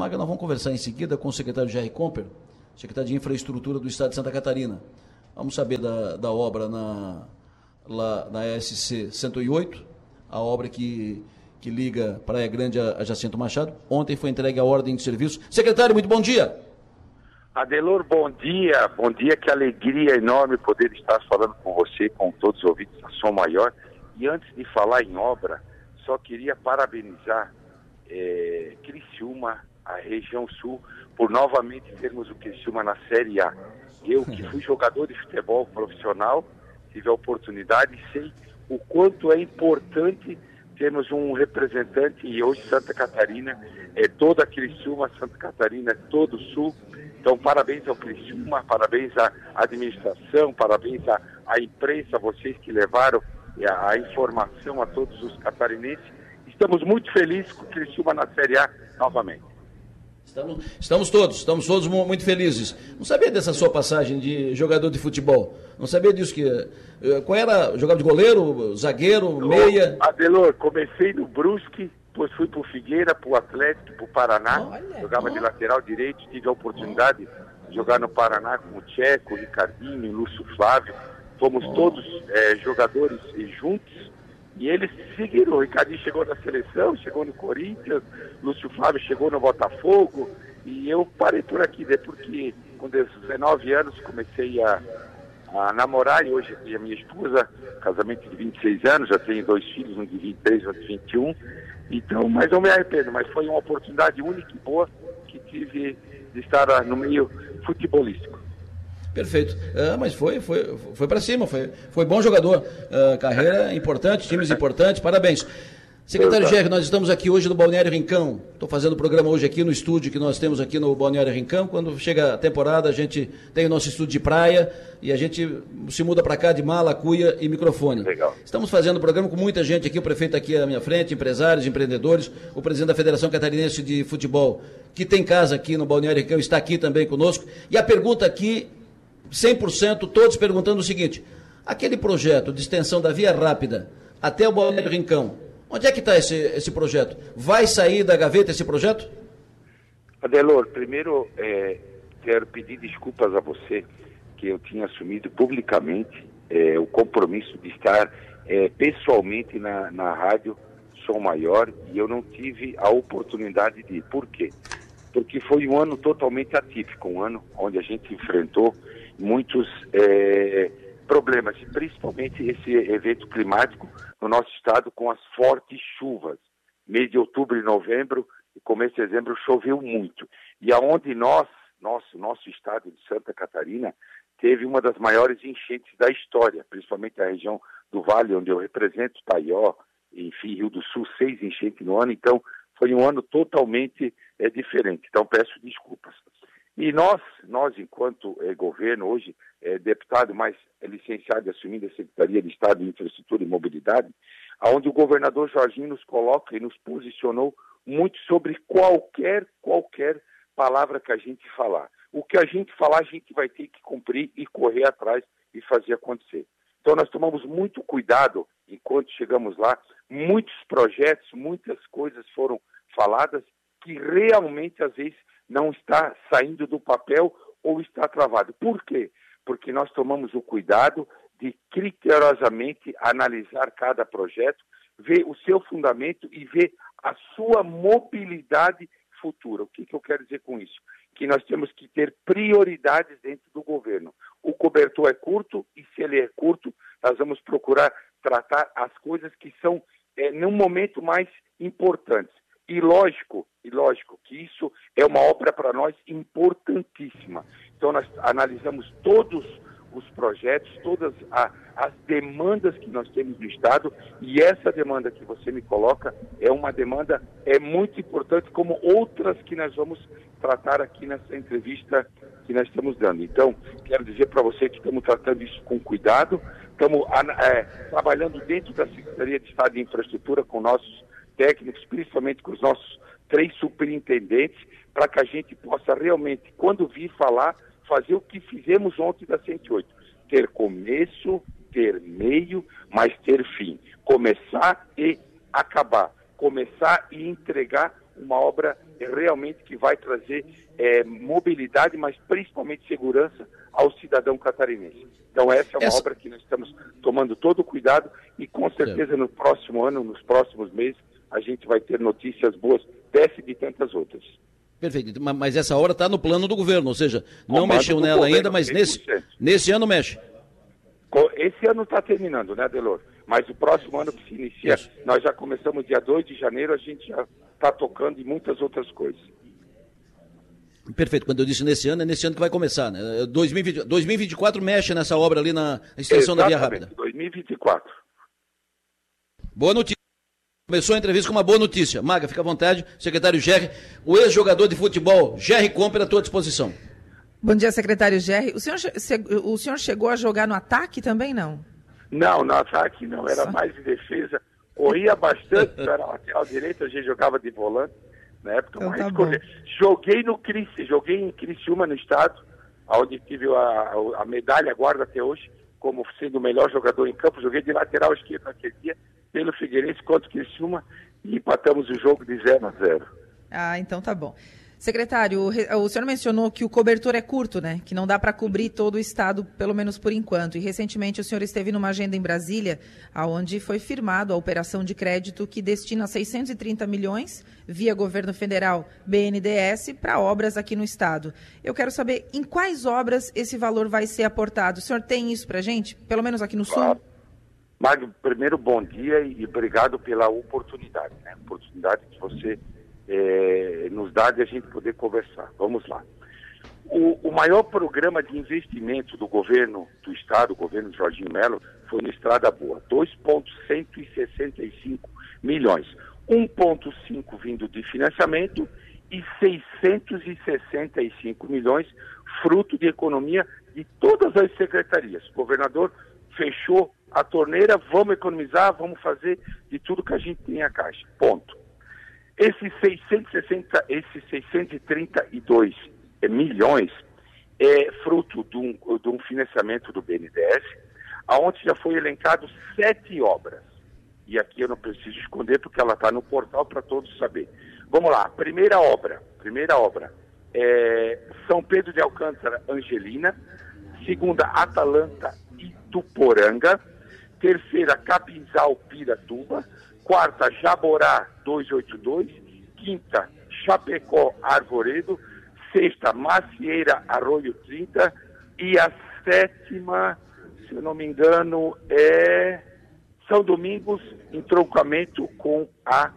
Maga, nós vamos conversar em seguida com o secretário Jerry Comper, secretário de Infraestrutura do Estado de Santa Catarina. Vamos saber da, da obra na, lá, na SC 108, a obra que, que liga Praia Grande a, a Jacinto Machado. Ontem foi entregue a ordem de serviço. Secretário, muito bom dia. Adelor, bom dia. Bom dia, que alegria enorme poder estar falando com você, com todos os ouvintes da Som Maior. E antes de falar em obra, só queria parabenizar é, Criciúma, a região sul, por novamente termos o Criciúma na Série A. Eu, que fui jogador de futebol profissional, tive a oportunidade e sei o quanto é importante termos um representante, e hoje Santa Catarina é toda Criciúma, Santa Catarina é todo o sul. Então, parabéns ao Criciúma, parabéns à administração, parabéns à, à imprensa, vocês que levaram a, a informação a todos os catarinenses Estamos muito felizes com o Criciúma na Série A novamente. Estamos, estamos todos, estamos todos muito felizes. Não sabia dessa sua passagem de jogador de futebol. Não sabia disso que. Eh, qual era? Jogava de goleiro, zagueiro, meia? Adelor, comecei no Brusque, depois fui para o Figueira, para o Atlético, para o Paraná. Olha, jogava de lateral direito, tive a oportunidade de jogar no Paraná com o Tcheco, o Ricardinho, o Lúcio Flávio. Fomos todos é, jogadores juntos e eles seguiram. O Ricardinho chegou na seleção, chegou no Corinthians, Lúcio Flávio chegou no Botafogo. E eu parei por aqui, né? porque com 19 anos comecei a, a namorar e hoje a minha esposa, casamento de 26 anos, já tenho dois filhos, um de 23 e um de 21. Então, mas não me arrependo, mas foi uma oportunidade única e boa que tive de estar no meio futebolístico. Perfeito. Uh, mas foi, foi, foi para cima, foi, foi bom jogador. Uh, carreira importante, times importantes, parabéns. Secretário Gerri, nós estamos aqui hoje no Balneário Rincão. Estou fazendo o programa hoje aqui no estúdio que nós temos aqui no Balneário Rincão. Quando chega a temporada, a gente tem o nosso estúdio de praia e a gente se muda para cá de mala, cuia e microfone. Legal. Estamos fazendo o programa com muita gente aqui, o prefeito aqui à minha frente, empresários, empreendedores, o presidente da Federação Catarinense de Futebol, que tem casa aqui no Balneário Rincão, está aqui também conosco. E a pergunta aqui 100% todos perguntando o seguinte: aquele projeto de extensão da Via Rápida até o Balneário Rincão, onde é que está esse, esse projeto? Vai sair da gaveta esse projeto? Adelor, primeiro é, quero pedir desculpas a você que eu tinha assumido publicamente é, o compromisso de estar é, pessoalmente na, na rádio Som Maior e eu não tive a oportunidade de ir. Por quê? Porque foi um ano totalmente atípico, um ano onde a gente enfrentou muitos é, problemas, principalmente esse evento climático no nosso estado com as fortes chuvas. Mês de outubro e novembro e começo de dezembro choveu muito. E aonde nós, nosso, nosso estado de Santa Catarina, teve uma das maiores enchentes da história, principalmente a região do Vale, onde eu represento, Taió, enfim, Rio do Sul, seis enchentes no ano, então foi um ano totalmente é, diferente. Então peço desculpas. E nós, nós enquanto é, governo, hoje, é, deputado, mas é licenciado assumindo a Secretaria de Estado de Infraestrutura e Mobilidade, aonde o governador Jorginho nos coloca e nos posicionou muito sobre qualquer, qualquer palavra que a gente falar. O que a gente falar, a gente vai ter que cumprir e correr atrás e fazer acontecer. Então nós tomamos muito cuidado enquanto chegamos lá, muitos projetos, muitas coisas foram faladas que realmente às vezes não está saindo do papel ou está travado. Por quê? Porque nós tomamos o cuidado de criteriosamente analisar cada projeto, ver o seu fundamento e ver a sua mobilidade futura. O que, que eu quero dizer com isso? Que nós temos que ter prioridades dentro do governo. O cobertor é curto e se ele é curto, nós vamos procurar tratar as coisas que são é, num momento mais importantes. E lógico, e lógico que isso é uma obra para nós importantíssima. Então nós analisamos todos os projetos, todas a, as demandas que nós temos no Estado e essa demanda que você me coloca é uma demanda é muito importante, como outras que nós vamos tratar aqui nessa entrevista que nós estamos dando. Então, quero dizer para você que estamos tratando isso com cuidado, estamos é, trabalhando dentro da Secretaria de Estado de Infraestrutura com nossos técnicos, principalmente com os nossos três superintendentes, para que a gente possa realmente, quando vir falar, fazer o que fizemos ontem da 108. Ter começo, ter meio, mas ter fim. Começar e acabar. Começar e entregar uma obra realmente que vai trazer é, mobilidade, mas principalmente segurança ao cidadão catarinense. Então essa é uma essa... obra que nós estamos tomando todo o cuidado e com certeza no próximo ano, nos próximos meses, a gente vai ter notícias boas dessa e de tantas outras. Perfeito. Mas essa obra está no plano do governo, ou seja, não mexeu nela governo, ainda, mas nesse, nesse ano mexe. Esse ano está terminando, né, Delor? Mas o próximo ano que se inicia, Isso. nós já começamos dia 2 de janeiro, a gente já está tocando em muitas outras coisas. Perfeito. Quando eu disse nesse ano, é nesse ano que vai começar, né? 2020, 2024 mexe nessa obra ali na extensão Exatamente, da Via Rápida. 2024. Boa notícia. Começou a entrevista com uma boa notícia. Maga, fica à vontade. Secretário Gerry, o ex-jogador de futebol, Gerry Comper, à tua disposição. Bom dia, secretário Gerry. O senhor, o senhor chegou a jogar no ataque também, não? Não, no ataque não. Era Só. mais em defesa. Corria bastante, era lateral direito, a gente jogava de volante na época, então, mas tá joguei no Cris, joguei em Criciúma no estado, onde tive a, a, medalha, guarda até hoje, como sendo o melhor jogador em campo. Joguei de lateral esquerdo naquele dia, pelo Figueirense contra o Criciúma, e empatamos o jogo de 0 a 0. Ah, então tá bom. Secretário, o senhor mencionou que o cobertor é curto, né? Que não dá para cobrir todo o estado, pelo menos por enquanto. E recentemente o senhor esteve numa agenda em Brasília, onde foi firmado a operação de crédito que destina 630 milhões via governo federal, BNDES, para obras aqui no estado. Eu quero saber em quais obras esse valor vai ser aportado. O senhor tem isso para gente, pelo menos aqui no claro. sul? Magno, primeiro bom dia e obrigado pela oportunidade, né? Oportunidade que você é, nos dá de a gente poder conversar. Vamos lá. O, o, maior programa de investimento do governo do Estado, o governo Jorginho Melo, foi no Estrada Boa, 2,165 milhões. 1,5 vindo de financiamento e 665 milhões fruto de economia de todas as secretarias. O governador fechou a torneira, vamos economizar, vamos fazer de tudo que a gente tem a caixa. Ponto. Esses 660, esses 632 milhões é fruto de um, de um financiamento do BNDES, aonde já foi elencado sete obras. E aqui eu não preciso esconder porque ela está no portal para todos saber. Vamos lá, primeira obra, primeira obra, é São Pedro de Alcântara, Angelina, segunda Atalanta Ituporanga, terceira Capinzal Piratuba, quarta Jaborá 282, quinta Chapecó Arvoredo, sexta Macieira Arroio 30 e a sétima, se eu não me engano, é São Domingos, entroncamento com a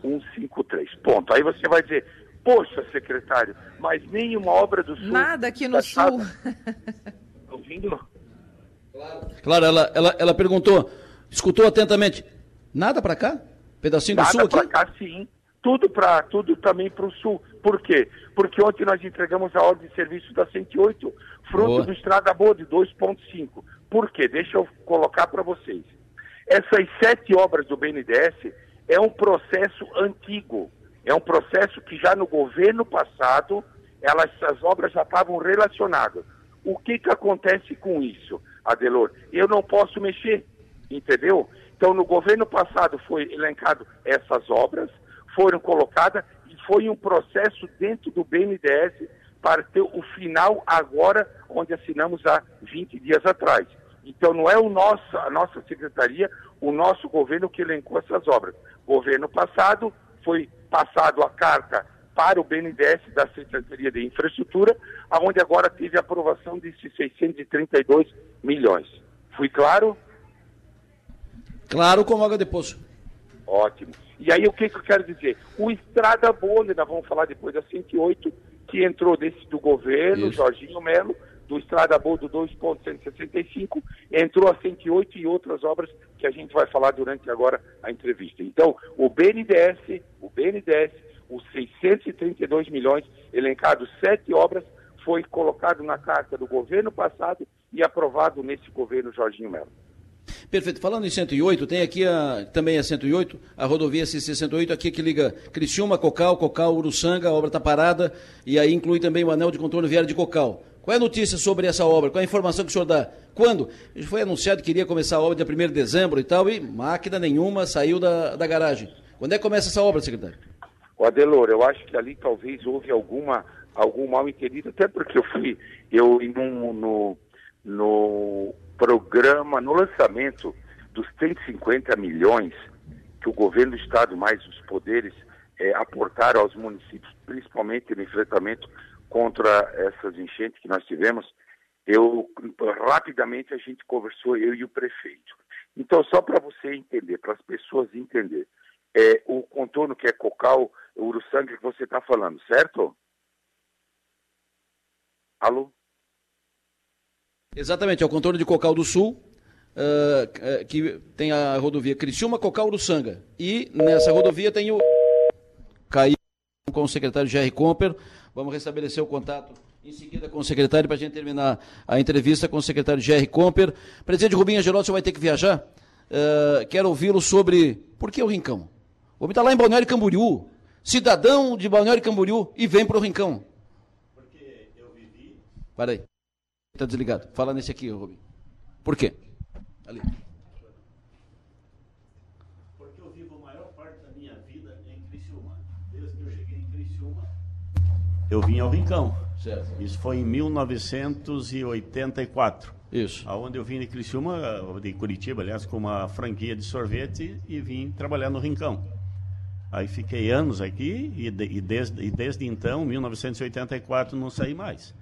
153. Ponto. Aí você vai dizer, poxa, secretário, mas nenhuma obra do Sul. Nada aqui no Sul. Ouvindo? Claro, claro ela, ela, ela perguntou, escutou atentamente, Nada para cá? Pedacinho Nada do sul aqui? Nada para cá, sim. Tudo para tudo também para o sul. Por quê? Porque ontem nós entregamos a ordem de serviço da 108, fruto Boa. do Estrada Boa de 2.5. Por quê? Deixa eu colocar para vocês. Essas sete obras do BNDES é um processo antigo. É um processo que já no governo passado, elas, essas obras já estavam relacionadas. O que, que acontece com isso, Adelor? Eu não posso mexer, entendeu? Então, no governo passado foi elencado essas obras, foram colocadas e foi um processo dentro do BNDES para ter o final agora, onde assinamos há 20 dias atrás. Então, não é o nosso, a nossa secretaria, o nosso governo que elencou essas obras. Governo passado foi passado a carta para o BNDES da Secretaria de Infraestrutura, onde agora teve aprovação desses 632 milhões. Fui claro? Claro, como água de poço. Ótimo. E aí o que, que eu quero dizer? O Estrada Boa, nós vamos falar depois da 108, que entrou desse do governo, Isso. Jorginho Melo, do Estrada Boa do 2.165, entrou a 108 e outras obras que a gente vai falar durante agora a entrevista. Então, o BNDES, o BNDES, os 632 milhões, elencados sete obras, foi colocado na carta do governo passado e aprovado nesse governo Jorginho Melo. Perfeito. Falando em 108, tem aqui a, também a 108, a rodovia C68, aqui que liga Criciúma, Cocal, Cocal, Uruçanga, a obra está parada, e aí inclui também o anel de controle viário de Cocal. Qual é a notícia sobre essa obra? Qual é a informação que o senhor dá? Quando? Foi anunciado que iria começar a obra dia 1 de dezembro e tal, e máquina nenhuma saiu da, da garagem. Quando é que começa essa obra, secretário? O Adelor, eu acho que ali talvez houve alguma algum mal entendido, até porque eu fui eu no, no, no programa, no lançamento dos 150 milhões que o governo do estado mais os poderes é, aportaram aos municípios, principalmente no enfrentamento contra essas enchentes que nós tivemos, eu rapidamente a gente conversou eu e o prefeito. Então só para você entender, para as pessoas entenderem é, o contorno que é Cocal, Uruçanga que você está falando, certo? Alô? Exatamente, é o contorno de Cocal do Sul, uh, que tem a rodovia Criciúma, Cocal, Uruçanga. E nessa rodovia tem o... Caiu com o secretário Jerry Comper. Vamos restabelecer o contato em seguida com o secretário para a gente terminar a entrevista com o secretário Jerry Comper. Presidente Rubinho Angelotto, você vai ter que viajar. Uh, quero ouvi-lo sobre por que o Rincão? O homem está lá em Balneário Camboriú, cidadão de Balneário Camboriú e vem para o Rincão. Porque eu vivi. Para aí. Está desligado. Fala nesse aqui, Rubinho. Por quê? Ali. Porque eu vivo a maior parte da minha vida em Criciúma. Desde que eu cheguei em Criciúma, eu vim ao Rincão. Certo. Isso foi em 1984. Isso. Aonde eu vim de Criciúma, de Curitiba, aliás, com uma franquia de sorvete e vim trabalhar no Rincão. Aí fiquei anos aqui e, de, e, desde, e desde então, 1984, não saí mais.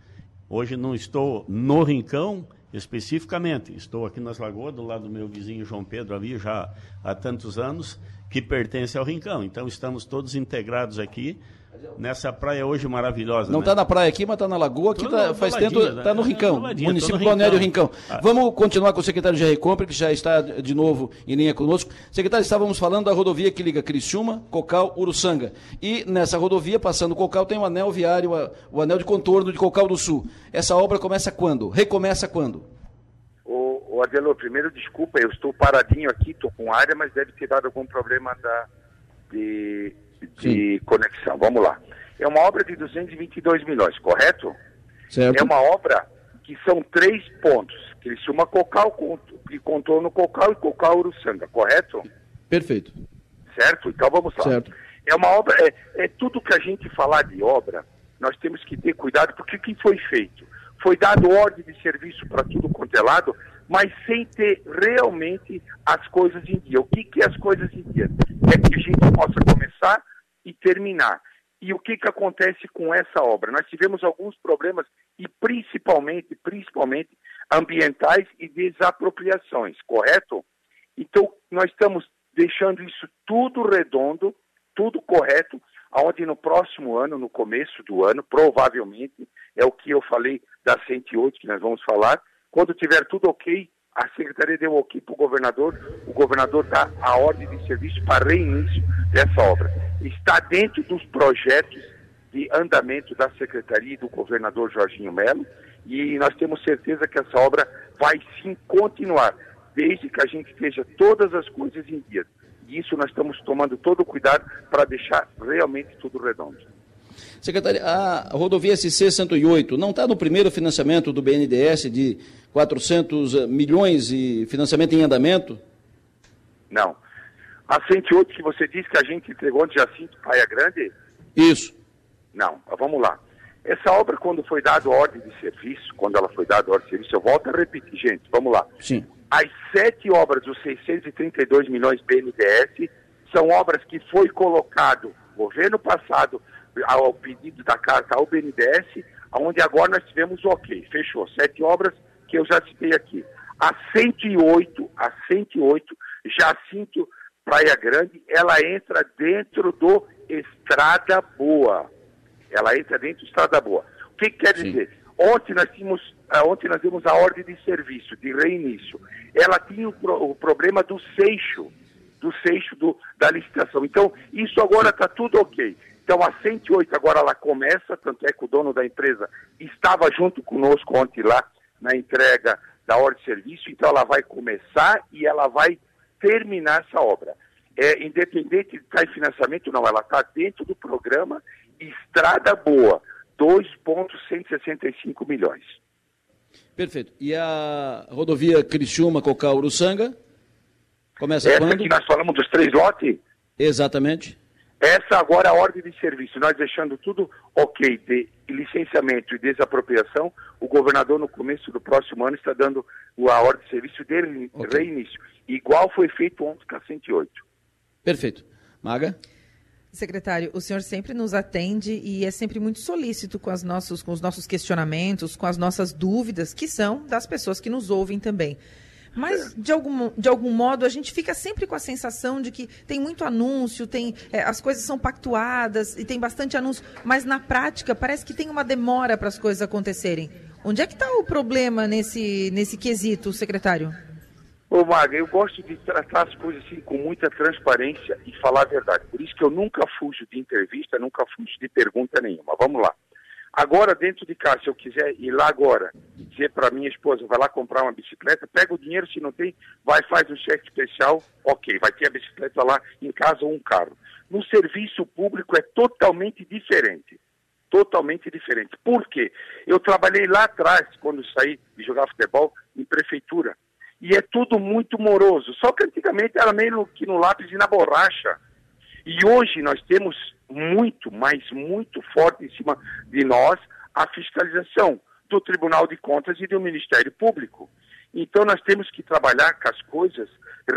Hoje não estou no Rincão especificamente, estou aqui nas Lagoas, do lado do meu vizinho João Pedro, ali já há tantos anos, que pertence ao Rincão. Então estamos todos integrados aqui nessa praia hoje maravilhosa. Não está né? na praia aqui, mas está na lagoa, que tá, faz tempo, está no Rincão, é, município Balneário Rincão. Ah. Vamos continuar com o secretário Jair Compre, que já está de novo em linha conosco. Secretário, estávamos falando da rodovia que liga Criciúma, Cocal, Uruçanga. E nessa rodovia, passando Cocal, tem o um anel viário, o anel de contorno de Cocal do Sul. Essa obra começa quando? Recomeça quando? O, o Adelô, primeiro desculpa, eu estou paradinho aqui, estou com área, mas deve ter dado algum problema da, de de Sim. conexão. Vamos lá. É uma obra de 222 milhões, correto? Certo. É uma obra que são três pontos. Criciúma Cocal e contorno Cocal e Cocal Uruçanga, correto? Perfeito. Certo? Então vamos lá. Certo. É uma obra, é, é tudo que a gente falar de obra, nós temos que ter cuidado, porque o que foi feito? Foi dado ordem de serviço para tudo quanto é lado, mas sem ter realmente as coisas em dia. O que, que é as coisas em dia? É que a gente possa começar e terminar. E o que, que acontece com essa obra? Nós tivemos alguns problemas e principalmente, principalmente ambientais e desapropriações, correto? Então, nós estamos deixando isso tudo redondo, tudo correto, aonde no próximo ano, no começo do ano, provavelmente, é o que eu falei da 108 que nós vamos falar, quando tiver tudo ok, a secretaria deu ok para o governador, o governador dá a ordem de serviço para reinício dessa obra. Está dentro dos projetos de andamento da secretaria e do governador Jorginho Melo, e nós temos certeza que essa obra vai sim continuar, desde que a gente esteja todas as coisas em dia. E isso nós estamos tomando todo o cuidado para deixar realmente tudo redondo. Secretário, a rodovia SC-108 não está no primeiro financiamento do BNDES de 400 milhões e financiamento em andamento? Não. A 108 que você disse que a gente entregou de Jacinto Praia Grande? Isso. Não, vamos lá. Essa obra, quando foi dada ordem de serviço, quando ela foi dada ordem de serviço, eu volto a repetir, gente, vamos lá. Sim. As sete obras dos 632 milhões BNDES são obras que foi colocado, governo passado, ao pedido da carta ao BNDES, onde agora nós tivemos o ok, fechou. Sete obras que eu já citei aqui. A 108, a 108, Jacinto Praia Grande, ela entra dentro do Estrada Boa. Ela entra dentro do Estrada Boa. O que, que quer Sim. dizer? Ontem nós tínhamos, ah, ontem nós temos a ordem de serviço, de reinício. Ela tinha o, pro, o problema do seixo, do seixo do, da licitação. Então, isso agora está tudo ok. Então a 108 agora ela começa, tanto é que o dono da empresa estava junto conosco ontem lá na entrega da ordem de serviço, então ela vai começar e ela vai terminar essa obra. É, independente de estar em financiamento, não, ela está dentro do programa Estrada Boa, 2,165 milhões. Perfeito. E a rodovia Criciúma, Cocal, Uruçanga? Começa Essa quando? que nós falamos dos três lotes? Exatamente. Essa agora é a ordem de serviço. Nós deixando tudo ok de licenciamento e desapropriação, o governador no começo do próximo ano está dando a ordem de serviço de okay. reinício. Igual foi feito ontem com a 108. Perfeito. Maga? Secretário, o senhor sempre nos atende e é sempre muito solícito com, as nossos, com os nossos questionamentos, com as nossas dúvidas, que são das pessoas que nos ouvem também. Mas, de algum, de algum modo, a gente fica sempre com a sensação de que tem muito anúncio, tem é, as coisas são pactuadas e tem bastante anúncio, mas na prática parece que tem uma demora para as coisas acontecerem. Onde é que está o problema nesse, nesse quesito, secretário? Ô, Maga, eu gosto de tratar as coisas assim com muita transparência e falar a verdade. Por isso que eu nunca fujo de entrevista, nunca fujo de pergunta nenhuma. Vamos lá. Agora, dentro de casa, se eu quiser ir lá agora, dizer para minha esposa, vai lá comprar uma bicicleta, pega o dinheiro, se não tem, vai, faz um cheque especial, ok, vai ter a bicicleta lá em casa ou um carro. No serviço público é totalmente diferente. Totalmente diferente. Por quê? Eu trabalhei lá atrás, quando saí de jogar futebol, em prefeitura. E é tudo muito moroso. Só que antigamente era meio que no lápis e na borracha. E hoje nós temos muito, mas muito forte em cima de nós a fiscalização do Tribunal de Contas e do Ministério Público. Então nós temos que trabalhar com as coisas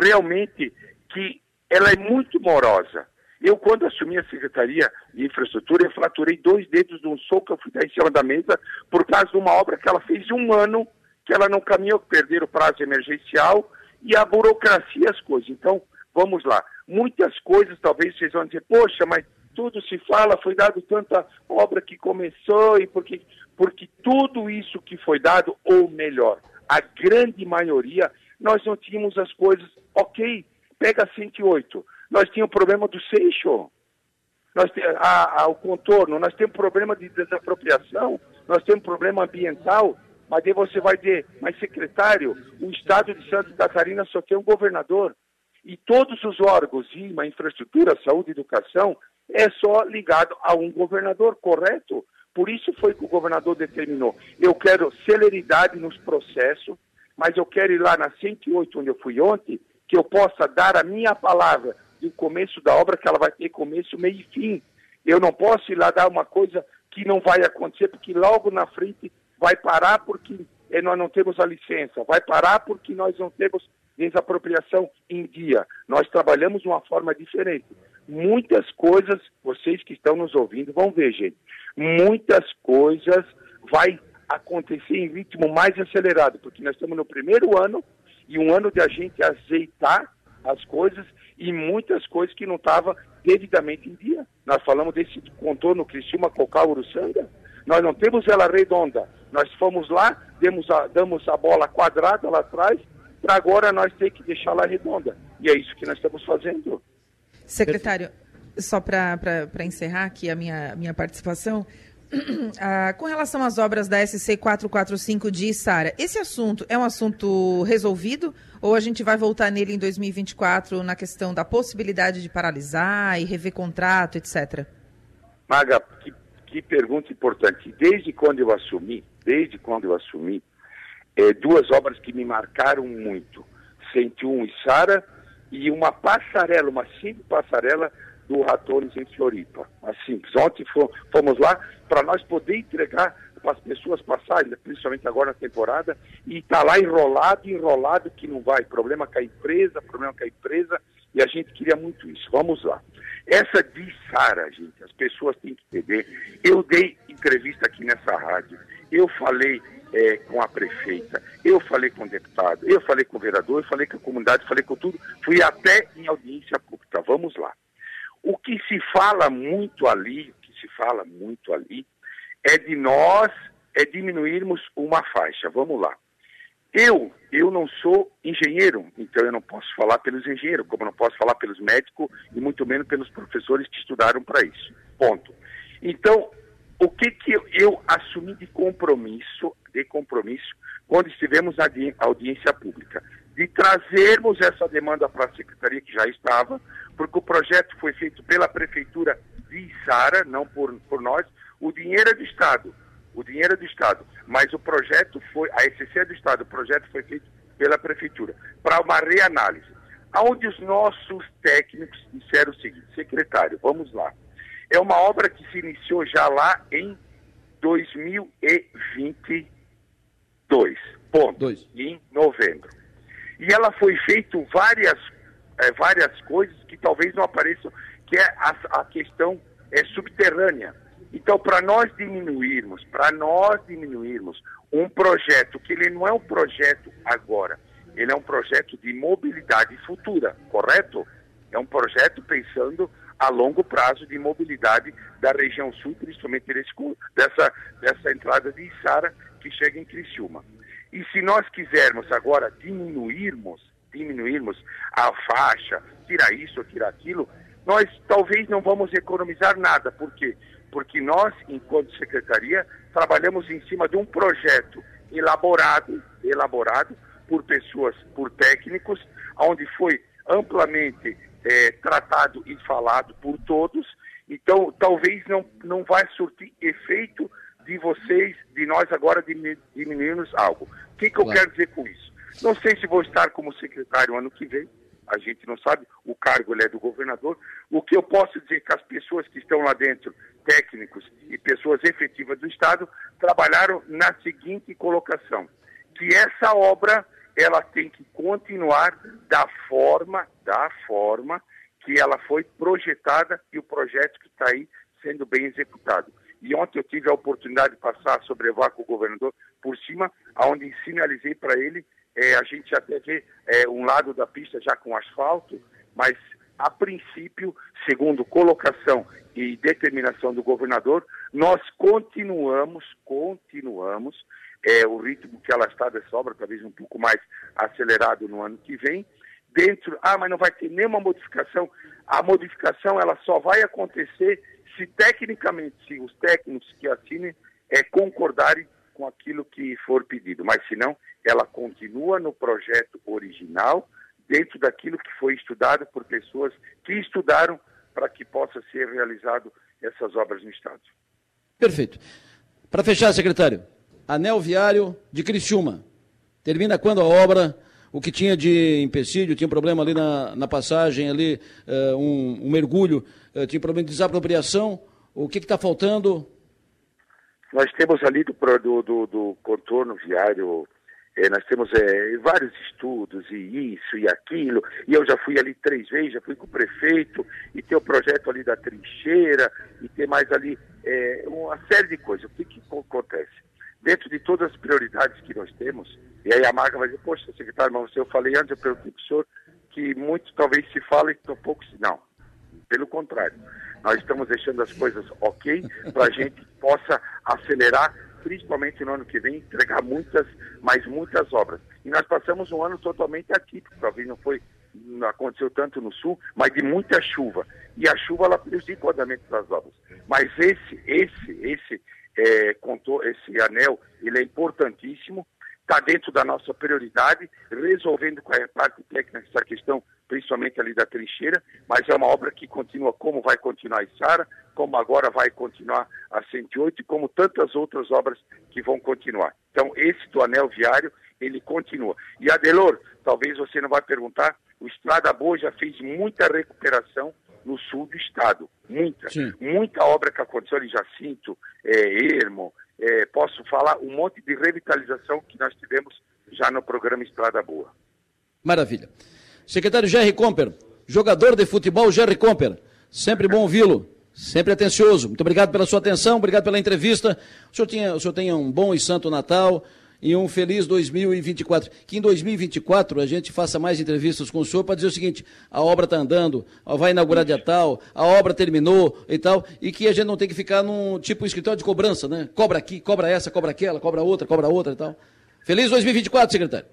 realmente que ela é muito morosa. Eu, quando assumi a Secretaria de Infraestrutura, eu fraturei dois dedos de um soco que eu fui dar em cima da mesa por causa de uma obra que ela fez um ano, que ela não caminhou, perder o prazo emergencial e a burocracia as coisas. Então, vamos lá. Muitas coisas talvez vocês vão dizer, poxa, mas tudo se fala, foi dado tanta obra que começou e porque, porque tudo isso que foi dado, ou melhor, a grande maioria, nós não tínhamos as coisas, ok, pega 108, nós tínhamos o problema do seixo, nós a, a, o contorno, nós temos problema de desapropriação, nós temos problema ambiental, mas aí você vai dizer, mas secretário, o estado de Santa Catarina só tem um governador, e todos os órgãos, IMA, infraestrutura, saúde educação, é só ligado a um governador, correto? Por isso foi que o governador determinou. Eu quero celeridade nos processos, mas eu quero ir lá na 108, onde eu fui ontem, que eu possa dar a minha palavra do começo da obra, que ela vai ter começo, meio e fim. Eu não posso ir lá dar uma coisa que não vai acontecer, porque logo na frente vai parar porque nós não temos a licença, vai parar porque nós não temos desapropriação em dia. Nós trabalhamos de uma forma diferente muitas coisas, vocês que estão nos ouvindo vão ver, gente, muitas coisas vai acontecer em ritmo mais acelerado, porque nós estamos no primeiro ano e um ano de a gente azeitar as coisas e muitas coisas que não estavam devidamente em dia. Nós falamos desse contorno Criciúma, Cocal, Uruçanga, nós não temos ela redonda. Nós fomos lá, demos a, damos a bola quadrada lá atrás, para agora nós ter que deixar ela redonda. E é isso que nós estamos fazendo. Secretário, só para encerrar aqui a minha, minha participação, ah, com relação às obras da SC 445 de Sara, esse assunto é um assunto resolvido ou a gente vai voltar nele em 2024 na questão da possibilidade de paralisar e rever contrato, etc? Maga, que, que pergunta importante. Desde quando eu assumi, desde quando eu assumi, é, duas obras que me marcaram muito, 101 e Sara e uma passarela, uma simples passarela do Ratones em Floripa. Simples. Ontem fomos lá para nós poder entregar para as pessoas passarem, principalmente agora na temporada, e está lá enrolado, enrolado que não vai. Problema com a empresa, problema com a empresa, e a gente queria muito isso. Vamos lá. Essa de Sara, gente, as pessoas têm que entender. Eu dei entrevista aqui nessa rádio, eu falei é, com a prefeita, eu falei com o deputado, eu falei com o vereador, eu falei com a comunidade, falei com tudo, fui até em audiência pública. Vamos lá. O que se fala muito ali, o que se fala muito ali, é de nós é diminuirmos uma faixa. Vamos lá. Eu, eu não sou engenheiro, então eu não posso falar pelos engenheiros, como não posso falar pelos médicos e muito menos pelos professores que estudaram para isso. Ponto. Então, o que, que eu, eu, assumi de compromisso, de compromisso, quando estivemos na audiência pública, de trazermos essa demanda para a secretaria que já estava, porque o projeto foi feito pela prefeitura de Sara, não por, por nós. O dinheiro é do Estado, o dinheiro é do Estado, mas o projeto foi, a SCC é do Estado, o projeto foi feito pela prefeitura, para uma reanálise. onde os nossos técnicos disseram o seguinte, secretário, vamos lá. É uma obra que se iniciou já lá em 2022, ponto, Dois. em novembro. E ela foi feita várias, é, várias coisas que talvez não apareçam, que é a, a questão é, subterrânea. Então, para nós diminuirmos, para nós diminuirmos um projeto que ele não é um projeto agora, ele é um projeto de mobilidade futura, correto? É um projeto pensando a longo prazo de mobilidade da região sul, principalmente desse, dessa, dessa entrada de Içara que chega em Criciúma. E se nós quisermos agora diminuirmos, diminuirmos a faixa, tirar isso tirar aquilo, nós talvez não vamos economizar nada. Por quê? Porque nós, enquanto secretaria, trabalhamos em cima de um projeto elaborado, elaborado por pessoas, por técnicos, onde foi amplamente é, tratado e falado por todos. Então, talvez não, não vai surtir efeito de vocês, de nós agora diminuirmos algo. O que, que eu quero dizer com isso? Não sei se vou estar como secretário ano que vem, a gente não sabe, o cargo é do governador. O que eu posso dizer é que as pessoas que estão lá dentro, técnicos e pessoas efetivas do Estado, trabalharam na seguinte colocação, que essa obra ela tem que continuar da forma, da forma que ela foi projetada e o projeto que está aí sendo bem executado. E ontem eu tive a oportunidade de passar, sobrevoar com o governador por cima, onde sinalizei para ele é, a gente até vê é, um lado da pista já com asfalto, mas a princípio, segundo colocação e determinação do governador, nós continuamos, continuamos é, o ritmo que ela está dessa obra, talvez um pouco mais acelerado no ano que vem. Dentro, ah, mas não vai ter nenhuma modificação. A modificação ela só vai acontecer se tecnicamente, se os técnicos que assinem é, concordarem com aquilo que for pedido. Mas se não, ela continua no projeto original, dentro daquilo que foi estudado por pessoas que estudaram para que possa ser realizado essas obras no Estado. Perfeito. Para fechar, secretário, anel viário de Criciúma. Termina quando a obra, o que tinha de empecilho, tinha problema ali na, na passagem, ali, uh, um, um, mergulho, uh, tinha problema de desapropriação. O que está faltando? Nós temos ali do, do, do, do contorno viário é, nós temos é, vários estudos, e isso e aquilo, e eu já fui ali três vezes, já fui com o prefeito, e tem o projeto ali da trincheira, e tem mais ali é, uma série de coisas. O que, que acontece? Dentro de todas as prioridades que nós temos, e aí a marca vai dizer, poxa, secretário, mas eu falei antes, eu perguntei para o senhor que muito talvez se fala e tão pouco se... Não, pelo contrário. Nós estamos deixando as coisas ok para a gente possa acelerar principalmente no ano que vem, entregar muitas, mas muitas obras. E nós passamos um ano totalmente atípico, talvez não foi, não aconteceu tanto no sul, mas de muita chuva. E a chuva ela prejudica o andamento das obras. Mas esse, esse, esse, é, contou, esse anel, ele é importantíssimo, está dentro da nossa prioridade, resolvendo com a parte técnica essa questão, principalmente ali da trincheira, mas é uma obra que continua como vai continuar a Sara, como agora vai continuar a 108 e como tantas outras obras que vão continuar. Então, esse do anel viário, ele continua. E Adelor, talvez você não vai perguntar, o Estrada Boa já fez muita recuperação no sul do estado, muita, Sim. muita obra que aconteceu ali, Jacinto, é, Ermo, é, posso falar um monte de revitalização que nós tivemos já no programa Estrada Boa. Maravilha. Secretário Jerry Comper, jogador de futebol Jerry Comper, sempre bom ouvi-lo, sempre atencioso. Muito obrigado pela sua atenção, obrigado pela entrevista. O senhor, tinha, o senhor tenha um bom e santo Natal e um feliz 2024. Que em 2024 a gente faça mais entrevistas com o senhor para dizer o seguinte: a obra está andando, vai inaugurar dia tal, a obra terminou e tal, e que a gente não tem que ficar num tipo escritório de cobrança, né? Cobra aqui, cobra essa, cobra aquela, cobra outra, cobra outra e tal. Feliz 2024, secretário.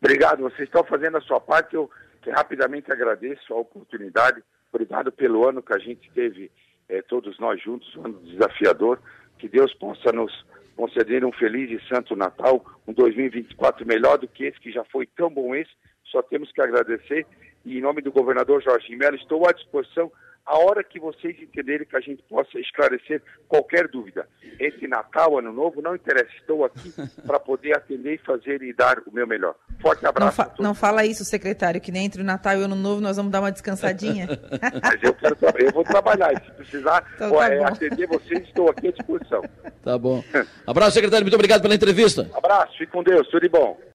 Obrigado, vocês estão fazendo a sua parte. Eu rapidamente agradeço a oportunidade. Obrigado pelo ano que a gente teve, eh, todos nós juntos, um ano desafiador. Que Deus possa nos conceder um feliz e santo Natal, um 2024 melhor do que esse, que já foi tão bom esse. Só temos que agradecer. E em nome do governador Jorge Mello, estou à disposição a hora que vocês entenderem que a gente possa esclarecer qualquer dúvida. Esse Natal, Ano Novo, não interessa. Estou aqui para poder atender e fazer e dar o meu melhor. Forte abraço. Não, fa não fala isso, secretário, que nem entre o Natal e o Ano Novo nós vamos dar uma descansadinha. Mas eu, quero, eu vou trabalhar. E se precisar então, tá é, atender vocês, estou aqui à disposição. Tá bom. Abraço, secretário. Muito obrigado pela entrevista. Abraço. Fique com Deus. Tudo de bom.